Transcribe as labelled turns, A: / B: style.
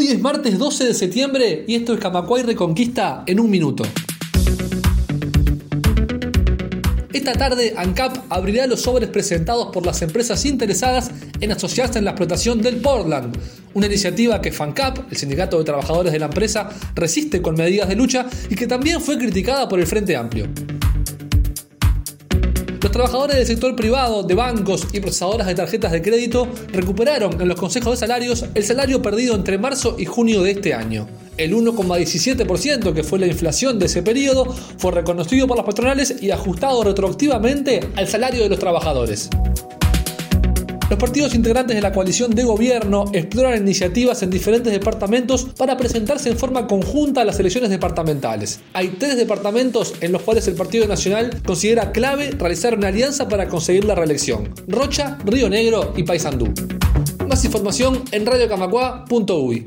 A: Hoy es martes 12 de septiembre y esto es Camacuay Reconquista en un minuto. Esta tarde ANCAP abrirá los sobres presentados por las empresas interesadas en asociarse en la explotación del Portland, una iniciativa que FANCAP, el sindicato de trabajadores de la empresa, resiste con medidas de lucha y que también fue criticada por el Frente Amplio. Los trabajadores del sector privado, de bancos y procesadoras de tarjetas de crédito recuperaron en los consejos de salarios el salario perdido entre marzo y junio de este año. El 1,17% que fue la inflación de ese periodo fue reconocido por las patronales y ajustado retroactivamente al salario de los trabajadores. Los partidos integrantes de la coalición de gobierno exploran iniciativas en diferentes departamentos para presentarse en forma conjunta a las elecciones departamentales. Hay tres departamentos en los cuales el Partido Nacional considera clave realizar una alianza para conseguir la reelección. Rocha, Río Negro y Paysandú. Más información en radiocamacua.uy.